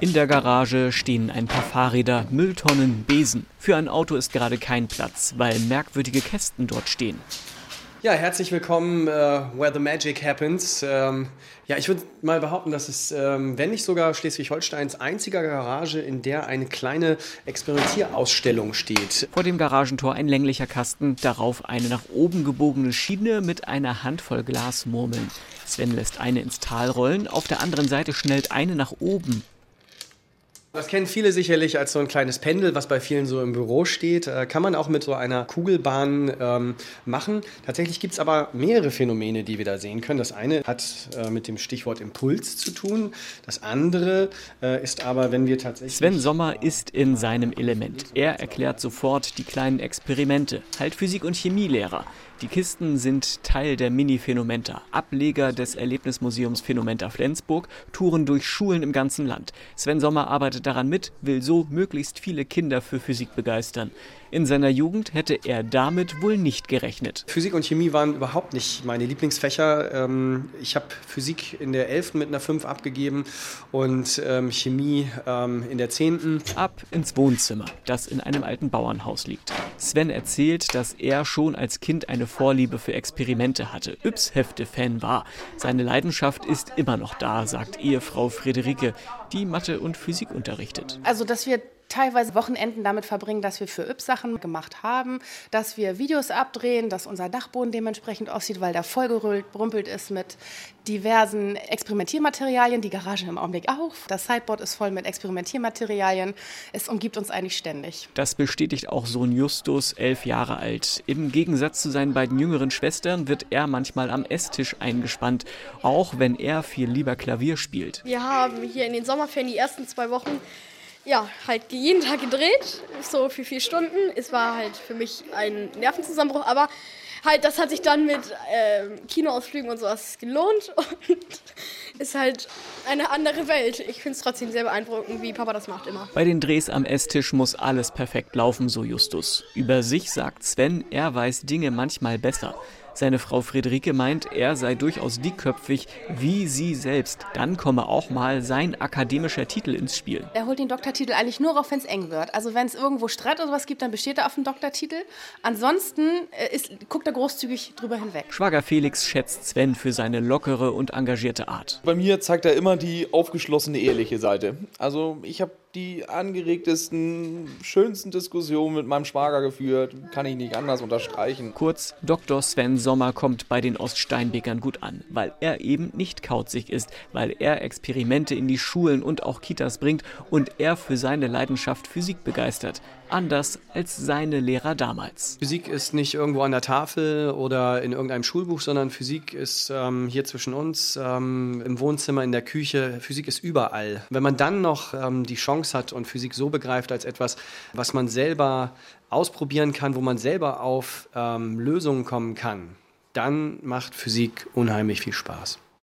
In der Garage stehen ein paar Fahrräder, Mülltonnen, Besen. Für ein Auto ist gerade kein Platz, weil merkwürdige Kästen dort stehen. Ja, herzlich willkommen, uh, where the magic happens. Ähm, ja, ich würde mal behaupten, dass es, ähm, wenn nicht sogar Schleswig-Holsteins einziger Garage, in der eine kleine Experimentierausstellung steht. Vor dem Garagentor ein länglicher Kasten, darauf eine nach oben gebogene Schiene mit einer Handvoll Glasmurmeln. Sven lässt eine ins Tal rollen, auf der anderen Seite schnellt eine nach oben. Das kennen viele sicherlich als so ein kleines Pendel, was bei vielen so im Büro steht. Äh, kann man auch mit so einer Kugelbahn ähm, machen. Tatsächlich gibt es aber mehrere Phänomene, die wir da sehen können. Das eine hat äh, mit dem Stichwort Impuls zu tun. Das andere äh, ist aber, wenn wir tatsächlich. Sven Sommer ist in seinem Element. Er erklärt sofort die kleinen Experimente. Halt Physik- und Chemielehrer. Die Kisten sind Teil der Mini-Phänomenta, Ableger des Erlebnismuseums Phänomenta Flensburg, Touren durch Schulen im ganzen Land. Sven Sommer arbeitet daran mit, will so möglichst viele Kinder für Physik begeistern. In seiner Jugend hätte er damit wohl nicht gerechnet. Physik und Chemie waren überhaupt nicht meine Lieblingsfächer. Ähm, ich habe Physik in der 11. mit einer 5 abgegeben und ähm, Chemie ähm, in der 10. Ab ins Wohnzimmer, das in einem alten Bauernhaus liegt. Sven erzählt, dass er schon als Kind eine Vorliebe für Experimente hatte, Yps-Hefte-Fan war. Seine Leidenschaft ist immer noch da, sagt Ehefrau Friederike, die Mathe und Physik unterrichtet. Also, dass wir teilweise Wochenenden damit verbringen, dass wir für Yps Sachen gemacht haben, dass wir Videos abdrehen, dass unser Dachboden dementsprechend aussieht, weil der vollgerümpelt ist mit diversen Experimentiermaterialien, die Garage im Augenblick auch. Das Sideboard ist voll mit Experimentiermaterialien. Es umgibt uns eigentlich ständig. Das bestätigt auch Sohn Justus, elf Jahre alt. Im Gegensatz zu seinen beiden jüngeren Schwestern wird er manchmal am Esstisch eingespannt, auch wenn er viel lieber Klavier spielt. Wir haben hier in den Sommerferien die ersten zwei Wochen ja, halt jeden Tag gedreht, so für vier Stunden. Es war halt für mich ein Nervenzusammenbruch, aber halt, das hat sich dann mit äh, Kinoausflügen und sowas gelohnt und ist halt eine andere Welt. Ich finde es trotzdem sehr beeindruckend, wie Papa das macht immer. Bei den Drehs am Esstisch muss alles perfekt laufen, so Justus. Über sich sagt Sven, er weiß Dinge manchmal besser. Seine Frau Friederike meint, er sei durchaus dickköpfig wie sie selbst. Dann komme auch mal sein akademischer Titel ins Spiel. Er holt den Doktortitel eigentlich nur auf, wenn es eng wird. Also wenn es irgendwo Streit oder was gibt, dann besteht er auf dem Doktortitel. Ansonsten äh, ist, guckt er großzügig drüber hinweg. Schwager Felix schätzt Sven für seine lockere und engagierte Art. Bei mir zeigt er immer die aufgeschlossene, ehrliche Seite. Also ich habe die angeregtesten, schönsten Diskussionen mit meinem Schwager geführt. Kann ich nicht anders unterstreichen. Kurz, Dr. Sven Sommer kommt bei den Oststeinbekern gut an, weil er eben nicht kauzig ist, weil er Experimente in die Schulen und auch Kitas bringt und er für seine Leidenschaft Physik begeistert. Anders als seine Lehrer damals. Physik ist nicht irgendwo an der Tafel oder in irgendeinem Schulbuch, sondern Physik ist ähm, hier zwischen uns, ähm, im Wohnzimmer, in der Küche. Physik ist überall. Wenn man dann noch ähm, die Chance hat und Physik so begreift als etwas, was man selber ausprobieren kann, wo man selber auf ähm, Lösungen kommen kann, dann macht Physik unheimlich viel Spaß.